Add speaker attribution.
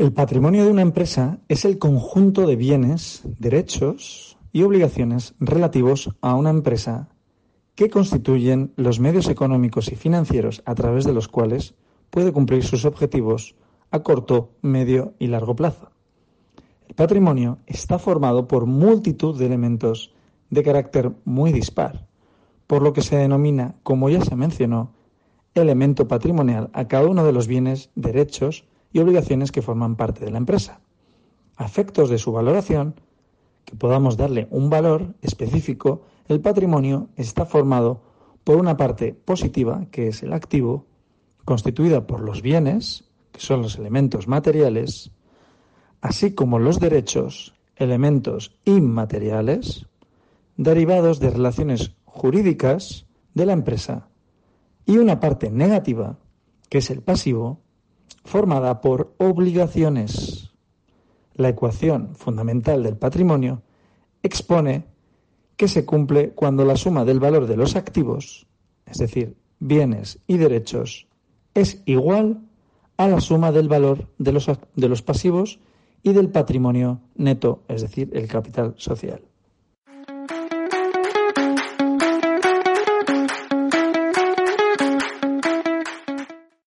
Speaker 1: El patrimonio de una empresa es el conjunto de bienes, derechos y obligaciones relativos a una empresa que constituyen los medios económicos y financieros a través de los cuales puede cumplir sus objetivos a corto, medio y largo plazo. El patrimonio está formado por multitud de elementos de carácter muy dispar, por lo que se denomina, como ya se mencionó, elemento patrimonial a cada uno de los bienes, derechos y obligaciones que forman parte de la empresa. A efectos de su valoración, que podamos darle un valor específico, el patrimonio está formado por una parte positiva, que es el activo, constituida por los bienes, que son los elementos materiales, así como los derechos, elementos inmateriales, derivados de relaciones jurídicas de la empresa, y una parte negativa, que es el pasivo, formada por obligaciones. La ecuación fundamental del patrimonio expone que se cumple cuando la suma del valor de los activos, es decir, bienes y derechos, es igual a la suma del valor de los, de los pasivos y del patrimonio neto, es decir, el capital social.